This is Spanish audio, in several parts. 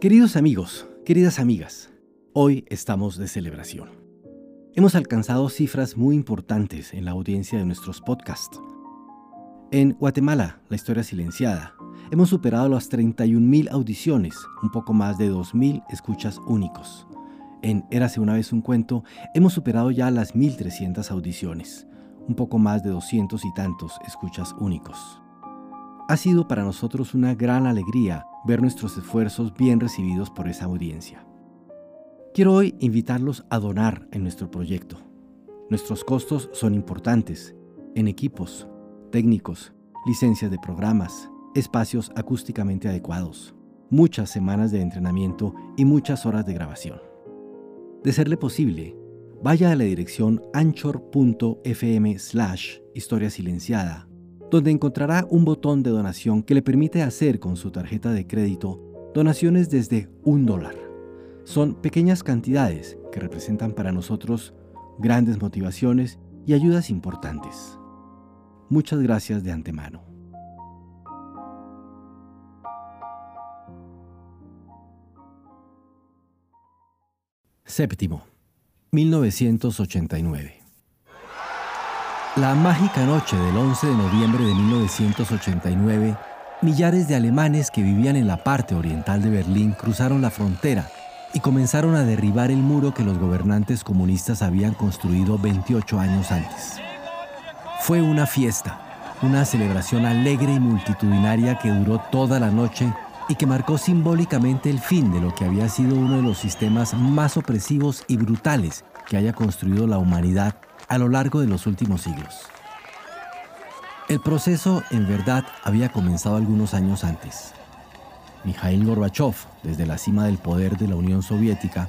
Queridos amigos, queridas amigas, hoy estamos de celebración. Hemos alcanzado cifras muy importantes en la audiencia de nuestros podcasts. En Guatemala, la historia silenciada, hemos superado las 31.000 audiciones, un poco más de 2.000 escuchas únicos. En Érase una vez un cuento, hemos superado ya las 1.300 audiciones, un poco más de 200 y tantos escuchas únicos. Ha sido para nosotros una gran alegría ver nuestros esfuerzos bien recibidos por esa audiencia. Quiero hoy invitarlos a donar en nuestro proyecto. Nuestros costos son importantes en equipos, técnicos, licencias de programas, espacios acústicamente adecuados, muchas semanas de entrenamiento y muchas horas de grabación. De serle posible, vaya a la dirección anchor.fm slash historia silenciada donde encontrará un botón de donación que le permite hacer con su tarjeta de crédito donaciones desde un dólar. Son pequeñas cantidades que representan para nosotros grandes motivaciones y ayudas importantes. Muchas gracias de antemano. Séptimo, 1989. La mágica noche del 11 de noviembre de 1989, millares de alemanes que vivían en la parte oriental de Berlín cruzaron la frontera y comenzaron a derribar el muro que los gobernantes comunistas habían construido 28 años antes. Fue una fiesta, una celebración alegre y multitudinaria que duró toda la noche y que marcó simbólicamente el fin de lo que había sido uno de los sistemas más opresivos y brutales que haya construido la humanidad a lo largo de los últimos siglos. El proceso, en verdad, había comenzado algunos años antes. Mikhail Gorbachev, desde la cima del poder de la Unión Soviética,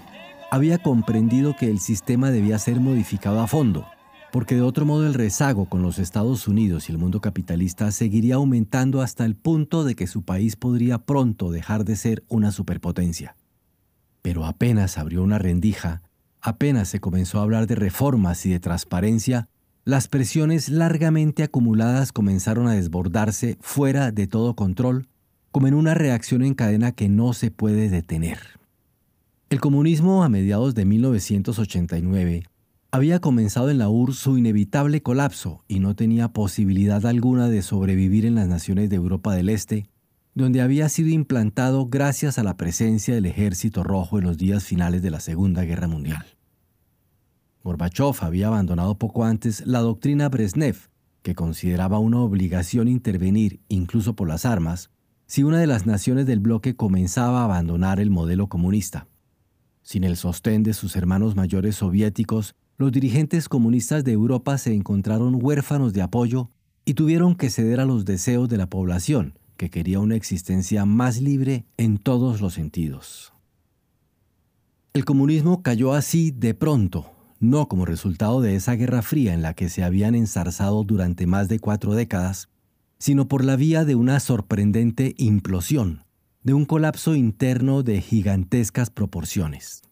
había comprendido que el sistema debía ser modificado a fondo, porque de otro modo el rezago con los Estados Unidos y el mundo capitalista seguiría aumentando hasta el punto de que su país podría pronto dejar de ser una superpotencia. Pero apenas abrió una rendija, Apenas se comenzó a hablar de reformas y de transparencia, las presiones largamente acumuladas comenzaron a desbordarse fuera de todo control, como en una reacción en cadena que no se puede detener. El comunismo a mediados de 1989 había comenzado en la URSS su inevitable colapso y no tenía posibilidad alguna de sobrevivir en las naciones de Europa del Este, donde había sido implantado gracias a la presencia del Ejército Rojo en los días finales de la Segunda Guerra Mundial. Gorbachev había abandonado poco antes la doctrina Brezhnev, que consideraba una obligación intervenir, incluso por las armas, si una de las naciones del bloque comenzaba a abandonar el modelo comunista. Sin el sostén de sus hermanos mayores soviéticos, los dirigentes comunistas de Europa se encontraron huérfanos de apoyo y tuvieron que ceder a los deseos de la población, que quería una existencia más libre en todos los sentidos. El comunismo cayó así de pronto, no como resultado de esa guerra fría en la que se habían ensarzado durante más de cuatro décadas, sino por la vía de una sorprendente implosión, de un colapso interno de gigantescas proporciones.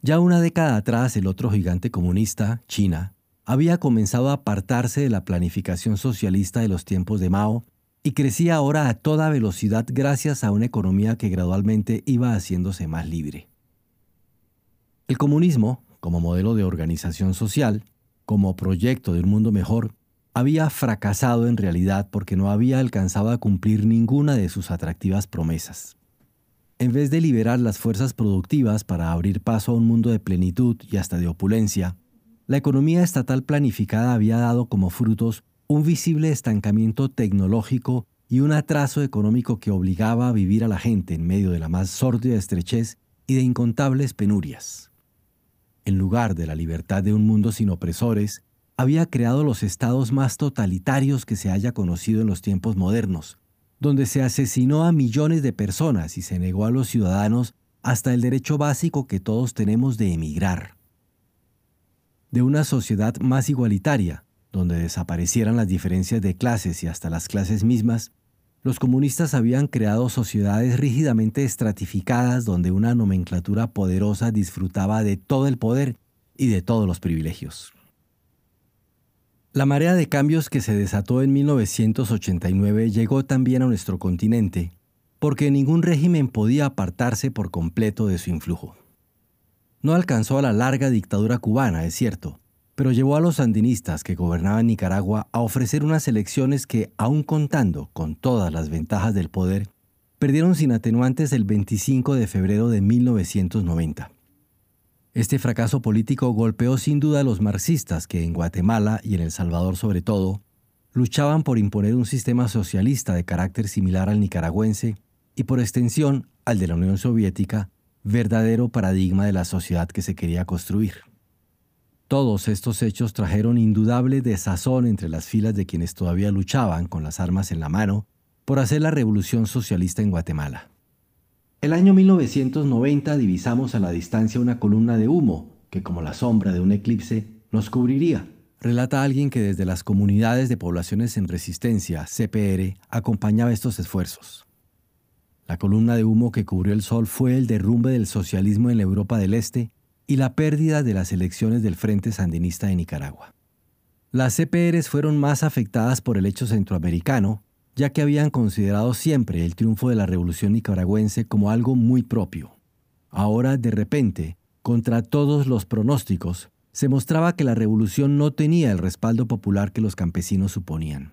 Ya una década atrás el otro gigante comunista, China, había comenzado a apartarse de la planificación socialista de los tiempos de Mao y crecía ahora a toda velocidad gracias a una economía que gradualmente iba haciéndose más libre. El comunismo, como modelo de organización social, como proyecto de un mundo mejor, había fracasado en realidad porque no había alcanzado a cumplir ninguna de sus atractivas promesas. En vez de liberar las fuerzas productivas para abrir paso a un mundo de plenitud y hasta de opulencia, la economía estatal planificada había dado como frutos un visible estancamiento tecnológico y un atraso económico que obligaba a vivir a la gente en medio de la más sórdida estrechez y de incontables penurias. En lugar de la libertad de un mundo sin opresores, había creado los estados más totalitarios que se haya conocido en los tiempos modernos, donde se asesinó a millones de personas y se negó a los ciudadanos hasta el derecho básico que todos tenemos de emigrar. De una sociedad más igualitaria, donde desaparecieran las diferencias de clases y hasta las clases mismas, los comunistas habían creado sociedades rígidamente estratificadas donde una nomenclatura poderosa disfrutaba de todo el poder y de todos los privilegios. La marea de cambios que se desató en 1989 llegó también a nuestro continente porque ningún régimen podía apartarse por completo de su influjo. No alcanzó a la larga dictadura cubana, es cierto, pero llevó a los sandinistas que gobernaban Nicaragua a ofrecer unas elecciones que, aun contando con todas las ventajas del poder, perdieron sin atenuantes el 25 de febrero de 1990. Este fracaso político golpeó sin duda a los marxistas que en Guatemala y en El Salvador sobre todo luchaban por imponer un sistema socialista de carácter similar al nicaragüense y por extensión al de la Unión Soviética, verdadero paradigma de la sociedad que se quería construir. Todos estos hechos trajeron indudable desazón entre las filas de quienes todavía luchaban con las armas en la mano por hacer la revolución socialista en Guatemala. El año 1990 divisamos a la distancia una columna de humo que, como la sombra de un eclipse, nos cubriría relata alguien que desde las comunidades de poblaciones en resistencia, CPR, acompañaba estos esfuerzos. La columna de humo que cubrió el sol fue el derrumbe del socialismo en la Europa del Este y la pérdida de las elecciones del Frente Sandinista de Nicaragua. Las CPRs fueron más afectadas por el hecho centroamericano, ya que habían considerado siempre el triunfo de la revolución nicaragüense como algo muy propio. Ahora, de repente, contra todos los pronósticos, se mostraba que la revolución no tenía el respaldo popular que los campesinos suponían.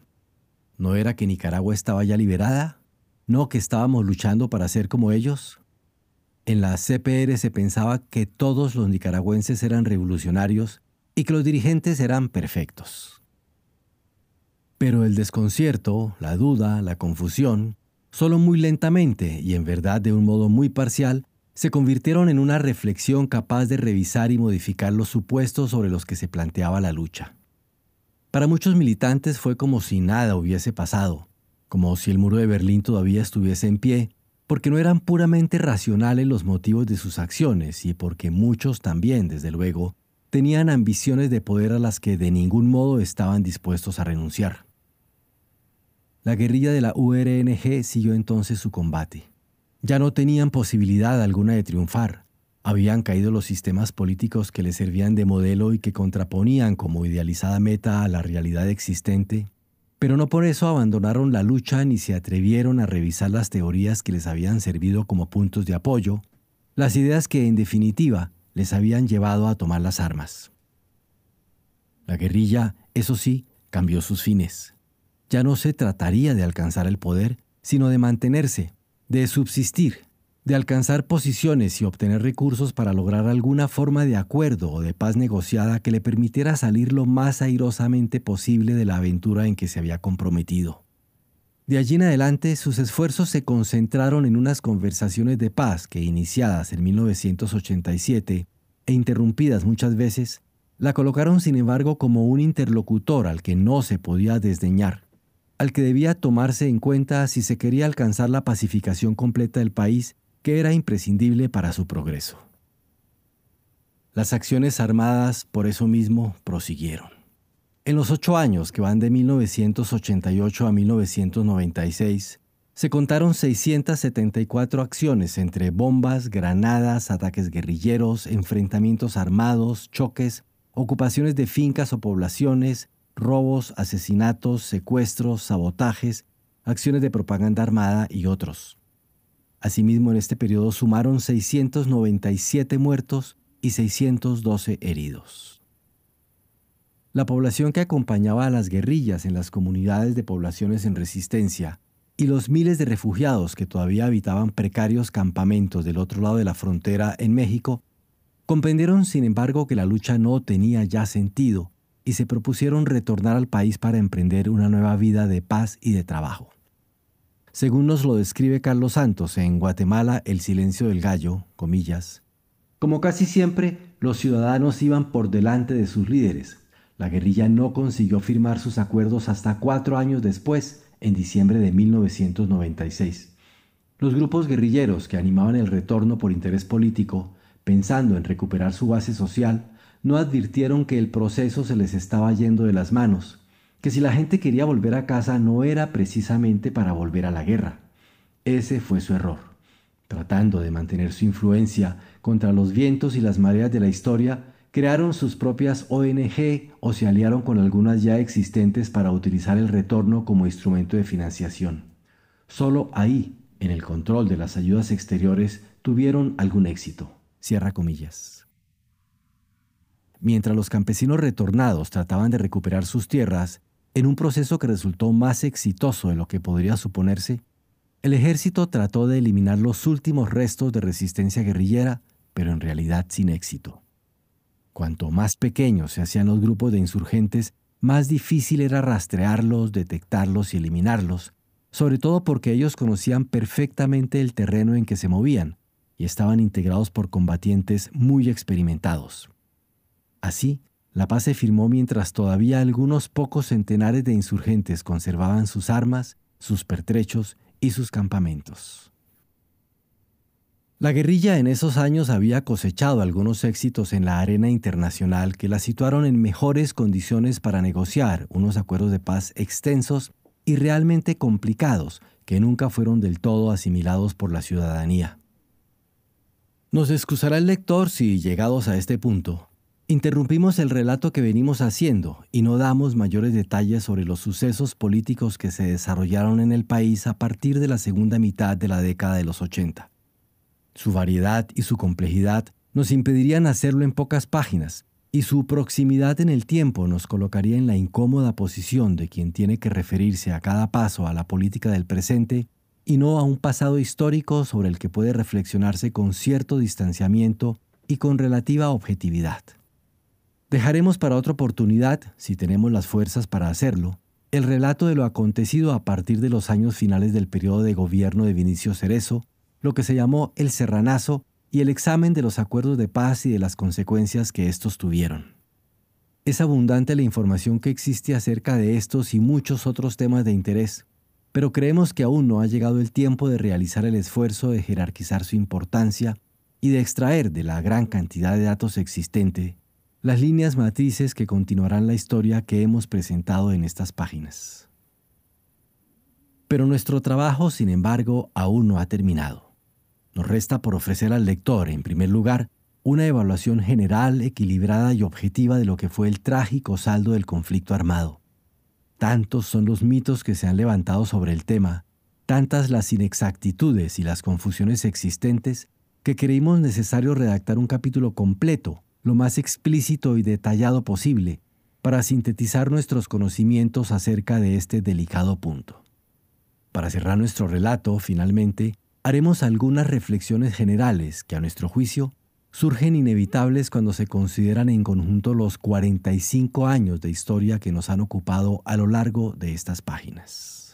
¿No era que Nicaragua estaba ya liberada? ¿No que estábamos luchando para ser como ellos? En la CPR se pensaba que todos los nicaragüenses eran revolucionarios y que los dirigentes eran perfectos. Pero el desconcierto, la duda, la confusión, solo muy lentamente y en verdad de un modo muy parcial, se convirtieron en una reflexión capaz de revisar y modificar los supuestos sobre los que se planteaba la lucha. Para muchos militantes fue como si nada hubiese pasado, como si el muro de Berlín todavía estuviese en pie, porque no eran puramente racionales los motivos de sus acciones y porque muchos también, desde luego, tenían ambiciones de poder a las que de ningún modo estaban dispuestos a renunciar. La guerrilla de la URNG siguió entonces su combate. Ya no tenían posibilidad alguna de triunfar. Habían caído los sistemas políticos que les servían de modelo y que contraponían como idealizada meta a la realidad existente, pero no por eso abandonaron la lucha ni se atrevieron a revisar las teorías que les habían servido como puntos de apoyo, las ideas que en definitiva les habían llevado a tomar las armas. La guerrilla, eso sí, cambió sus fines. Ya no se trataría de alcanzar el poder, sino de mantenerse, de subsistir, de alcanzar posiciones y obtener recursos para lograr alguna forma de acuerdo o de paz negociada que le permitiera salir lo más airosamente posible de la aventura en que se había comprometido. De allí en adelante sus esfuerzos se concentraron en unas conversaciones de paz que, iniciadas en 1987 e interrumpidas muchas veces, la colocaron sin embargo como un interlocutor al que no se podía desdeñar al que debía tomarse en cuenta si se quería alcanzar la pacificación completa del país que era imprescindible para su progreso. Las acciones armadas, por eso mismo, prosiguieron. En los ocho años que van de 1988 a 1996, se contaron 674 acciones entre bombas, granadas, ataques guerrilleros, enfrentamientos armados, choques, ocupaciones de fincas o poblaciones, robos, asesinatos, secuestros, sabotajes, acciones de propaganda armada y otros. Asimismo, en este periodo sumaron 697 muertos y 612 heridos. La población que acompañaba a las guerrillas en las comunidades de poblaciones en resistencia y los miles de refugiados que todavía habitaban precarios campamentos del otro lado de la frontera en México, comprendieron sin embargo que la lucha no tenía ya sentido y se propusieron retornar al país para emprender una nueva vida de paz y de trabajo. Según nos lo describe Carlos Santos en Guatemala, El silencio del gallo, comillas, como casi siempre, los ciudadanos iban por delante de sus líderes. La guerrilla no consiguió firmar sus acuerdos hasta cuatro años después, en diciembre de 1996. Los grupos guerrilleros que animaban el retorno por interés político, pensando en recuperar su base social, no advirtieron que el proceso se les estaba yendo de las manos, que si la gente quería volver a casa no era precisamente para volver a la guerra. Ese fue su error. Tratando de mantener su influencia contra los vientos y las mareas de la historia, crearon sus propias ONG o se aliaron con algunas ya existentes para utilizar el retorno como instrumento de financiación. Solo ahí, en el control de las ayudas exteriores tuvieron algún éxito. Cierra comillas. Mientras los campesinos retornados trataban de recuperar sus tierras, en un proceso que resultó más exitoso de lo que podría suponerse, el ejército trató de eliminar los últimos restos de resistencia guerrillera, pero en realidad sin éxito. Cuanto más pequeños se hacían los grupos de insurgentes, más difícil era rastrearlos, detectarlos y eliminarlos, sobre todo porque ellos conocían perfectamente el terreno en que se movían y estaban integrados por combatientes muy experimentados. Así, la paz se firmó mientras todavía algunos pocos centenares de insurgentes conservaban sus armas, sus pertrechos y sus campamentos. La guerrilla en esos años había cosechado algunos éxitos en la arena internacional que la situaron en mejores condiciones para negociar unos acuerdos de paz extensos y realmente complicados que nunca fueron del todo asimilados por la ciudadanía. Nos excusará el lector si, llegados a este punto, interrumpimos el relato que venimos haciendo y no damos mayores detalles sobre los sucesos políticos que se desarrollaron en el país a partir de la segunda mitad de la década de los 80. Su variedad y su complejidad nos impedirían hacerlo en pocas páginas, y su proximidad en el tiempo nos colocaría en la incómoda posición de quien tiene que referirse a cada paso a la política del presente y no a un pasado histórico sobre el que puede reflexionarse con cierto distanciamiento y con relativa objetividad. Dejaremos para otra oportunidad, si tenemos las fuerzas para hacerlo, el relato de lo acontecido a partir de los años finales del periodo de gobierno de Vinicio Cerezo, lo que se llamó el Serranazo y el examen de los acuerdos de paz y de las consecuencias que estos tuvieron. Es abundante la información que existe acerca de estos y muchos otros temas de interés, pero creemos que aún no ha llegado el tiempo de realizar el esfuerzo de jerarquizar su importancia y de extraer de la gran cantidad de datos existente las líneas matrices que continuarán la historia que hemos presentado en estas páginas. Pero nuestro trabajo, sin embargo, aún no ha terminado. Nos resta por ofrecer al lector, en primer lugar, una evaluación general, equilibrada y objetiva de lo que fue el trágico saldo del conflicto armado. Tantos son los mitos que se han levantado sobre el tema, tantas las inexactitudes y las confusiones existentes, que creímos necesario redactar un capítulo completo, lo más explícito y detallado posible, para sintetizar nuestros conocimientos acerca de este delicado punto. Para cerrar nuestro relato, finalmente, haremos algunas reflexiones generales que a nuestro juicio surgen inevitables cuando se consideran en conjunto los 45 años de historia que nos han ocupado a lo largo de estas páginas.